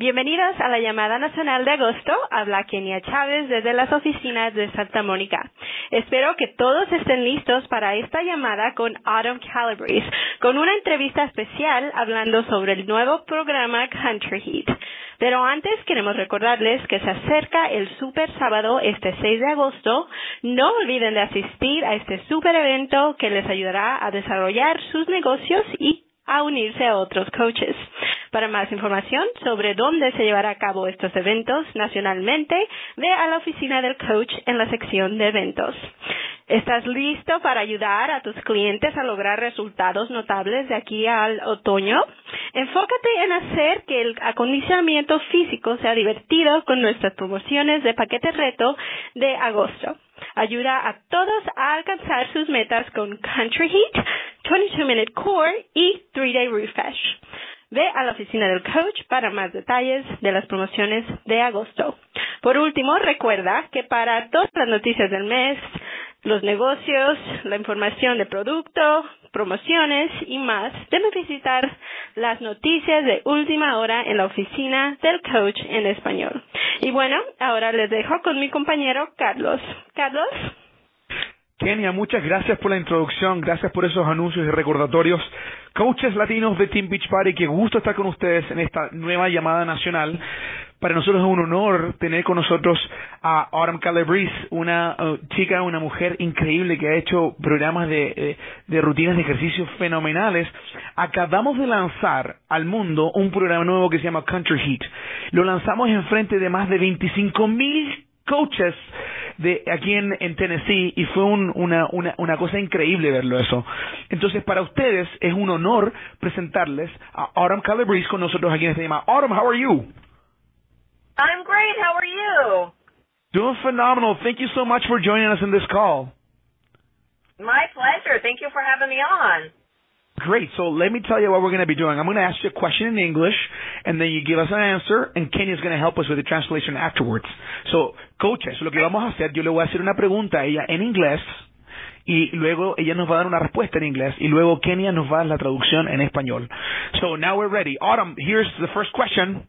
Bienvenidos a la llamada nacional de agosto. Habla Kenia Chávez desde las oficinas de Santa Mónica. Espero que todos estén listos para esta llamada con Autumn Calabrese, con una entrevista especial hablando sobre el nuevo programa Country Heat. Pero antes queremos recordarles que se acerca el Super Sábado este 6 de agosto. No olviden de asistir a este super evento que les ayudará a desarrollar sus negocios y a unirse a otros coaches. Para más información sobre dónde se llevará a cabo estos eventos nacionalmente, ve a la oficina del coach en la sección de eventos. ¿Estás listo para ayudar a tus clientes a lograr resultados notables de aquí al otoño? Enfócate en hacer que el acondicionamiento físico sea divertido con nuestras promociones de paquete reto de agosto. Ayuda a todos a alcanzar sus metas con Country Heat, 22 Minute Core y 3 Day Refresh. Ve a la oficina del coach para más detalles de las promociones de agosto. Por último, recuerda que para todas las noticias del mes, los negocios, la información de producto, promociones y más, debe visitar las noticias de última hora en la oficina del coach en español. Y bueno, ahora les dejo con mi compañero Carlos. Carlos. Kenia, muchas gracias por la introducción, gracias por esos anuncios y recordatorios. Coaches latinos de Team Beach Party, qué gusto estar con ustedes en esta nueva llamada nacional. Para nosotros es un honor tener con nosotros a Autumn Calabrese, una uh, chica, una mujer increíble que ha hecho programas de, eh, de rutinas de ejercicio fenomenales. Acabamos de lanzar al mundo un programa nuevo que se llama Country Heat. Lo lanzamos en frente de más de 25 mil coaches de aquí en, en Tennessee y fue un, una, una, una cosa increíble verlo eso. Entonces, para ustedes es un honor presentarles a Autumn Calabrese con nosotros aquí en este tema. Autumn, how are you? I'm great. How are you? Doing phenomenal. Thank you so much for joining us in this call. My pleasure. Thank you for having me on. Great. So let me tell you what we're going to be doing. I'm going to ask you a question in English, and then you give us an answer, and Kenya's going to help us with the translation afterwards. So, coaches, lo que vamos a hacer, yo le voy a hacer una pregunta a ella en inglés, y luego ella nos va a dar una respuesta en inglés, y luego Kenya nos va a dar la traducción en español. So now we're ready. Autumn, here's the first question.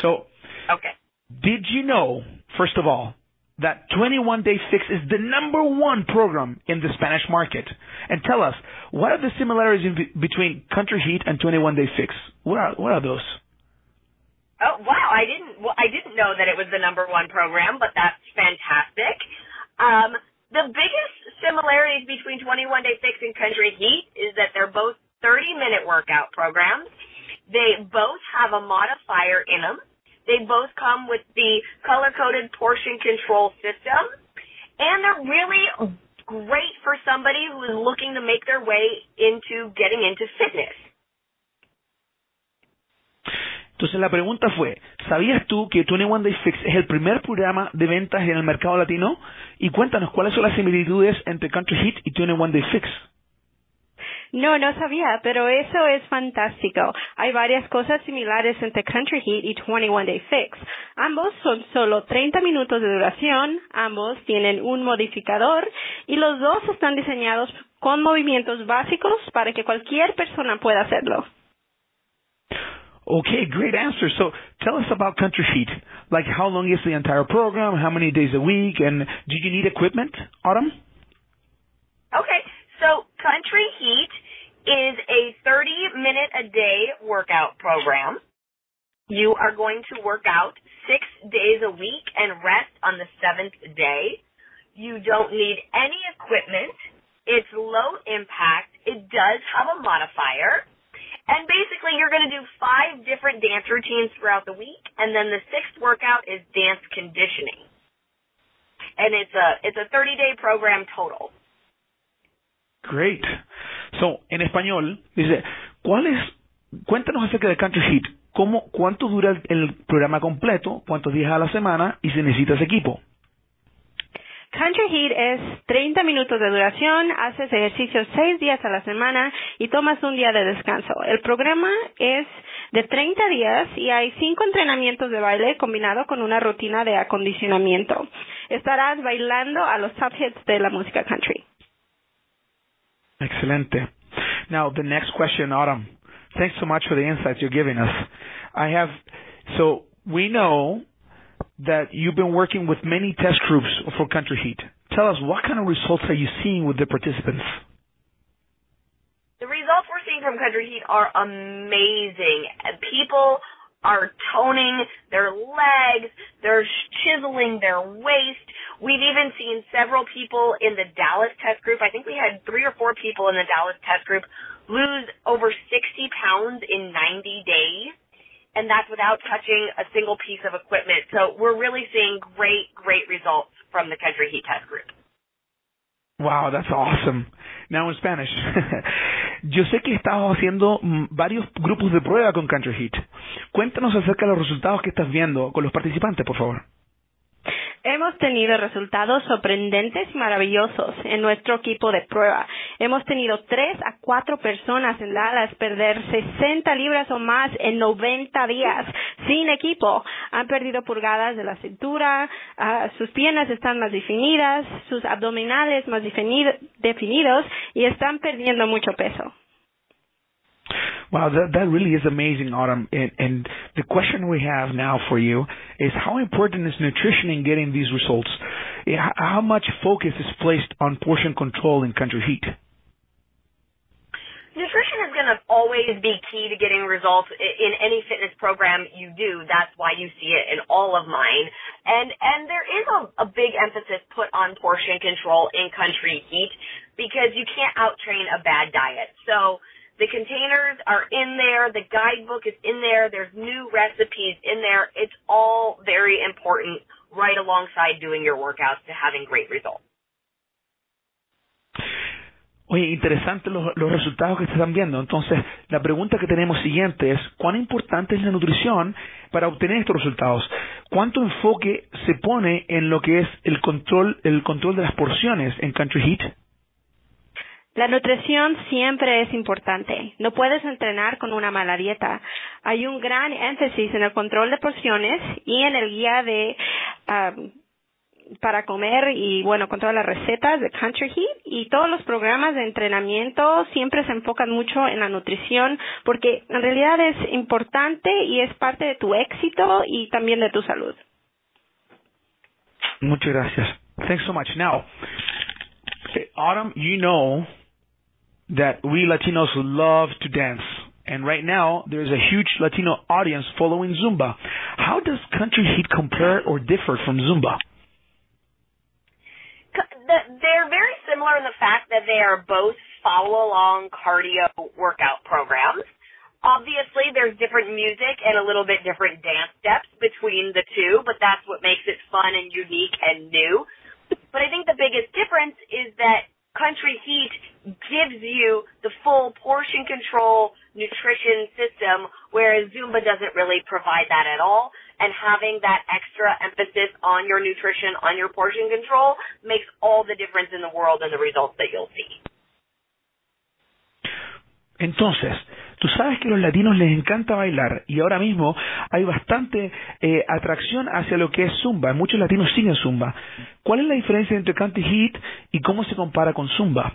So, Okay. did you know, first of all, that 21 Day Fix is the number one program in the Spanish market? And tell us, what are the similarities in be- between Country Heat and 21 Day Fix? What are, what are those? Oh wow, I didn't well, I didn't know that it was the number one program, but that's fantastic. Um, the biggest similarities between 21 Day Fix and Country Heat is that they're both 30 minute workout programs. They both have a modifier in them. They both come with the color coded portion control system, and they're really great for somebody who is looking to make their way into getting into fitness. Entonces la pregunta fue, ¿sabías tú que 21 Day Fix es el primer programa de ventas en el mercado latino? Y cuéntanos cuáles son las similitudes entre Country Heat y 21 Day Fix. No, no sabía, pero eso es fantástico. Hay varias cosas similares entre Country Heat y 21 Day Fix. Ambos son solo 30 minutos de duración, ambos tienen un modificador y los dos están diseñados con movimientos básicos para que cualquier persona pueda hacerlo. Okay, great answer. So tell us about Country Heat. Like how long is the entire program? How many days a week? And do you need equipment, Autumn? Okay, Country Heat is a 30 minute a day workout program. You are going to work out six days a week and rest on the seventh day. You don't need any equipment. It's low impact. It does have a modifier. And basically you're going to do five different dance routines throughout the week and then the sixth workout is dance conditioning. And it's a it's a 30 day program total. Great. So, en español, dice, ¿cuál cuéntanos acerca de Country Heat. ¿Cómo, cuánto dura el, programa completo? ¿Cuántos días a la semana? Y si necesitas equipo. Country Heat es 30 minutos de duración, haces ejercicio 6 días a la semana y tomas un día de descanso. El programa es de 30 días y hay 5 entrenamientos de baile combinado con una rutina de acondicionamiento. Estarás bailando a los top de la música country. Excelente. Now, the next question, Autumn. Thanks so much for the insights you're giving us. I have So we know that you've been working with many test groups for Country Heat. Tell us what kind of results are you seeing with the participants? The results we're seeing from Country Heat are amazing. People are toning people in the Dallas test group. I think we had three or four people in the Dallas test group lose over 60 pounds in 90 days. And that's without touching a single piece of equipment. So we're really seeing great, great results from the Country Heat test group. Wow, that's awesome. Now in Spanish. Yo sé que estás haciendo mm, varios grupos de prueba con Country Heat. Cuéntanos acerca de los resultados que estás viendo con los participantes, por favor. Hemos tenido resultados sorprendentes y maravillosos en nuestro equipo de prueba. Hemos tenido tres a cuatro personas en Dallas perder 60 libras o más en 90 días sin equipo. Han perdido pulgadas de la cintura, uh, sus piernas están más definidas, sus abdominales más definidos y están perdiendo mucho peso. Wow, that, really is amazing, Autumn. The question we have now for you is how important is nutrition in getting these results? How much focus is placed on portion control in country heat? Nutrition is going to always be key to getting results in any fitness program you do. That's why you see it in all of mine. And and there is a, a big emphasis put on portion control in country heat because you can't outtrain a bad diet. So the containers are in there. The guidebook is in there. There's new recipes in there. It's all very important right alongside doing your workouts to having great results. Oye, interesante los, los, resultados que se están viendo. Entonces, la pregunta que tenemos siguiente es, ¿cuán importante es la nutrición para obtener estos resultados? ¿Cuánto enfoque se pone en lo que es el control, el control de las porciones en Country Heat? La nutrición siempre es importante. No puedes entrenar con una mala dieta. Hay un gran énfasis en el control de porciones y en el guía de um, para comer y bueno, con todas las recetas de Country Heat y todos los programas de entrenamiento siempre se enfocan mucho en la nutrición porque en realidad es importante y es parte de tu éxito y también de tu salud. Muchas gracias. Thanks so much. Now, Autumn, you know that we Latinos love to dance. And right now, there's a huge Latino audience following Zumba. How does Country Heat compare or differ from Zumba? They're very similar in the fact that they are both follow along cardio workout programs. Obviously, there's different music and a little bit different dance steps between the two, but that's what makes it fun and unique and new. But I think the biggest difference is that Country Heat gives you the full portion control nutrition system, whereas Zumba doesn't really provide that at all. And having that extra emphasis on your nutrition, on your portion control, makes all the difference in the world and the results that you'll see. Entonces, tú sabes que a los latinos les encanta bailar y ahora mismo hay bastante eh, atracción hacia lo que es Zumba. Muchos latinos siguen Zumba. ¿Cuál es la diferencia entre Country Heat y cómo se compara con Zumba?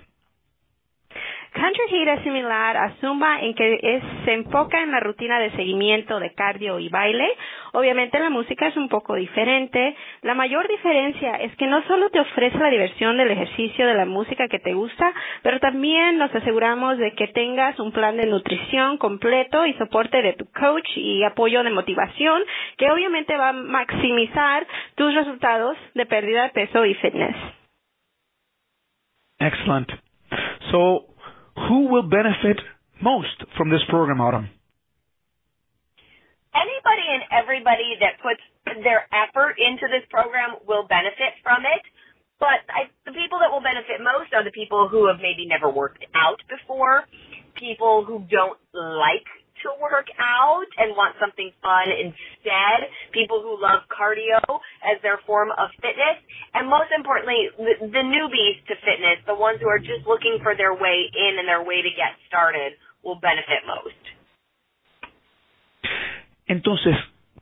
Country Heat es similar a Zumba en que es, se enfoca en la rutina de seguimiento de cardio y baile. Obviamente la música es un poco diferente. La mayor diferencia es que no solo te ofrece la diversión del ejercicio de la música que te gusta, pero también nos aseguramos de que tengas un plan de nutrición completo y soporte de tu coach y apoyo de motivación que obviamente va a maximizar tus resultados de pérdida de peso y fitness. Excellent. So who will benefit most from this program, Autumn? Anybody and everybody that puts their effort into this program will benefit from it. But I, the people that will benefit most are the people who have maybe never worked out before, people who don't like to work out and want something fun instead, people who love cardio as their form of fitness, and most importantly, the, the newbies to fitness, the ones who are just looking for their way in and their way to get started, will benefit most. Entonces,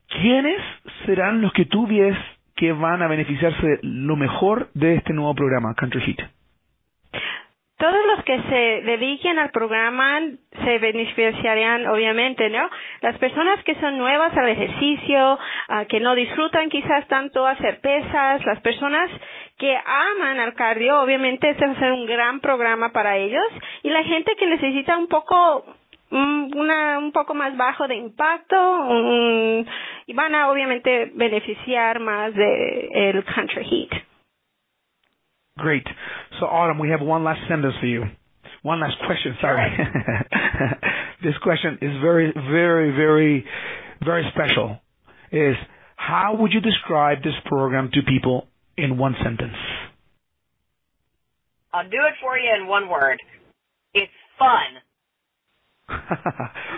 ¿quiénes serán los que tú ves que van a beneficiarse lo mejor de este nuevo programa, Country Heat? Todos los que que se dediquen al programa se beneficiarían obviamente, ¿no? Las personas que son nuevas al ejercicio, ah, que no disfrutan quizás tanto hacer pesas, las personas que aman al cardio, obviamente este va a ser un gran programa para ellos y la gente que necesita un poco una, un poco más bajo de impacto y van a obviamente beneficiar más de el country heat. Great. So Autumn, we have one last sentence for you. One last question, sorry. this question is very, very, very, very special. Is how would you describe this program to people in one sentence? I'll do it for you in one word. It's fun.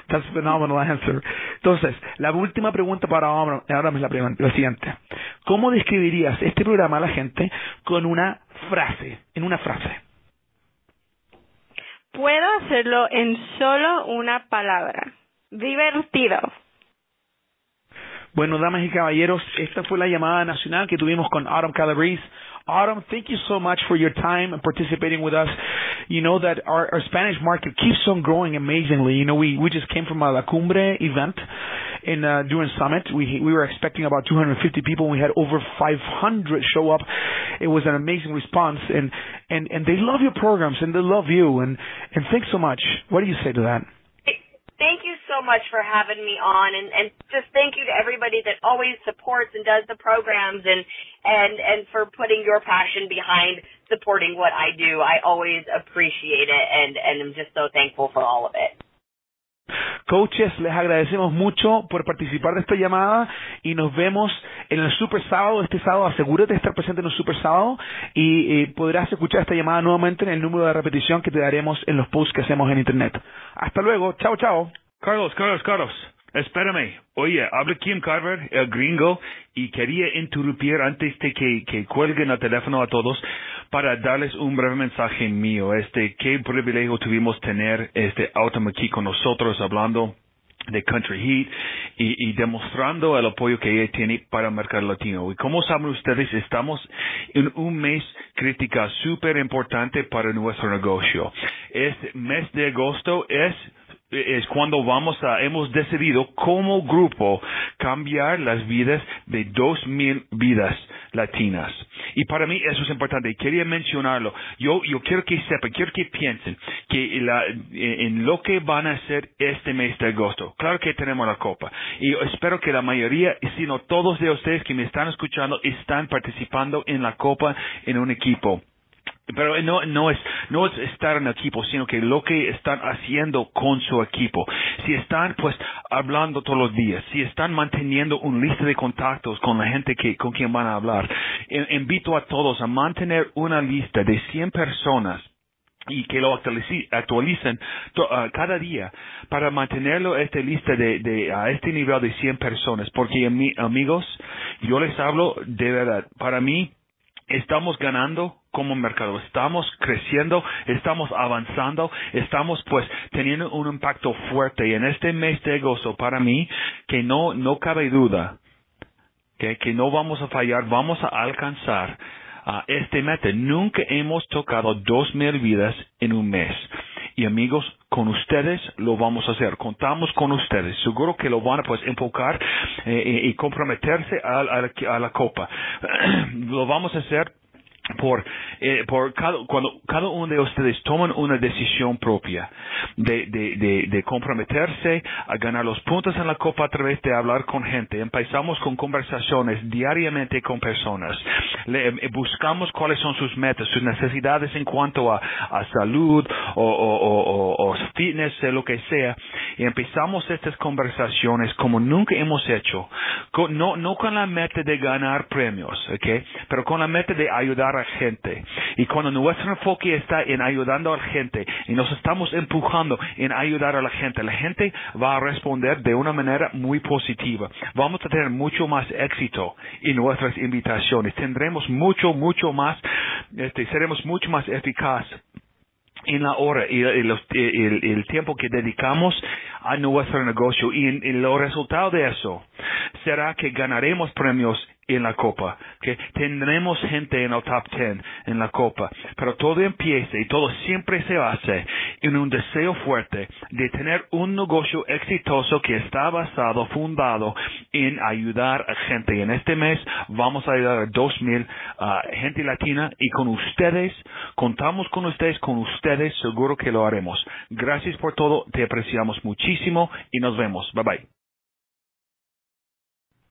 That's a phenomenal answer. Entonces, la última pregunta para ahora, ahora es la, la siguiente. ¿Cómo describirías este programa a la gente con una frase, en una frase? Puedo hacerlo en solo una palabra. Divertido. Bueno, damas y caballeros, esta fue la llamada nacional que tuvimos con Autumn Calabrese. Autumn, thank you so much for your time and participating with us. You know that our, our Spanish market keeps on growing amazingly. You know, we, we just came from a La Cumbre event in uh, during summit. We we were expecting about 250 people. We had over 500 show up. It was an amazing response, and and and they love your programs and they love you. And and thanks so much. What do you say to that? Much for having me on and, and just thank you to everybody that always supports and does the programs and, and, and for putting your passion behind supporting what I do. I always appreciate it and, and I'm just so thankful for all of it. Coaches, les agradecemos mucho por participar de esta llamada y nos vemos en el Super Sábado. Este sábado asegúrate de estar presente en el Super Sábado y podrás escuchar esta llamada nuevamente en el número de repetición que te daremos en los posts que hacemos en Internet. Hasta luego. Chao, chao. Carlos, Carlos, Carlos. Espérame. Oye, habla Kim Carver, el gringo, y quería interrumpir antes de que, que cuelguen el teléfono a todos para darles un breve mensaje mío. Este, qué privilegio tuvimos tener este Autumn aquí con nosotros hablando de Country Heat y, demostrando el apoyo que ella tiene para el mercado latino. Y como saben ustedes, estamos en un mes crítica súper importante para nuestro negocio. Este mes de agosto es es cuando vamos a, hemos decidido como grupo cambiar las vidas de dos mil vidas latinas. Y para mí eso es importante. Quería mencionarlo. Yo, yo quiero que sepan, quiero que piensen que la, en lo que van a hacer este mes de agosto. Claro que tenemos la copa. Y espero que la mayoría, si no todos de ustedes que me están escuchando, están participando en la copa en un equipo. Pero no, no es, no es estar en equipo, sino que lo que están haciendo con su equipo. Si están, pues, hablando todos los días, si están manteniendo un lista de contactos con la gente que, con quien van a hablar, invito a todos a mantener una lista de 100 personas y que lo actualicen uh, cada día para mantenerlo esta lista de, de a este nivel de 100 personas porque amigos yo les hablo de verdad para mí estamos ganando como mercado, estamos creciendo, estamos avanzando, estamos pues teniendo un impacto fuerte y en este mes de agosto para mí que no, no cabe duda que, que no vamos a fallar, vamos a alcanzar a este meta. Nunca hemos tocado dos mil vidas en un mes. Y amigos, con ustedes lo vamos a hacer. Contamos con ustedes. Seguro que lo van a pues enfocar eh, y comprometerse a, a, a la copa. lo vamos a hacer por, eh, por cada, cuando cada uno de ustedes toman una decisión propia de, de, de, comprometerse a ganar los puntos en la copa a través de hablar con gente. Empezamos con conversaciones diariamente con personas. Le, eh, buscamos cuáles son sus metas, sus necesidades en cuanto a, a salud o, o, fitness, lo que sea. Y empezamos estas conversaciones como nunca hemos hecho. No, no con la meta de ganar premios, ¿ok? Pero con la meta de ayudar a gente. Y cuando nuestro enfoque está en ayudando a la gente y nos estamos empujando en ayudar a la gente, la gente va a responder de una manera muy positiva. Vamos a tener mucho más éxito en nuestras invitaciones. Tendremos mucho, mucho más, este, seremos mucho más eficaz en la hora y el, tiempo que dedicamos a nuestro negocio. Y, en, el resultado de eso será que ganaremos premios en la copa, que tendremos gente en el top 10 en la copa, pero todo empieza y todo siempre se hace en un deseo fuerte de tener un negocio exitoso que está basado, fundado en ayudar a gente. Y en este mes vamos a ayudar a 2000 uh, gente latina y con ustedes, contamos con ustedes, con ustedes seguro que lo haremos. Gracias por todo, te apreciamos muchísimo y nos vemos. Bye bye.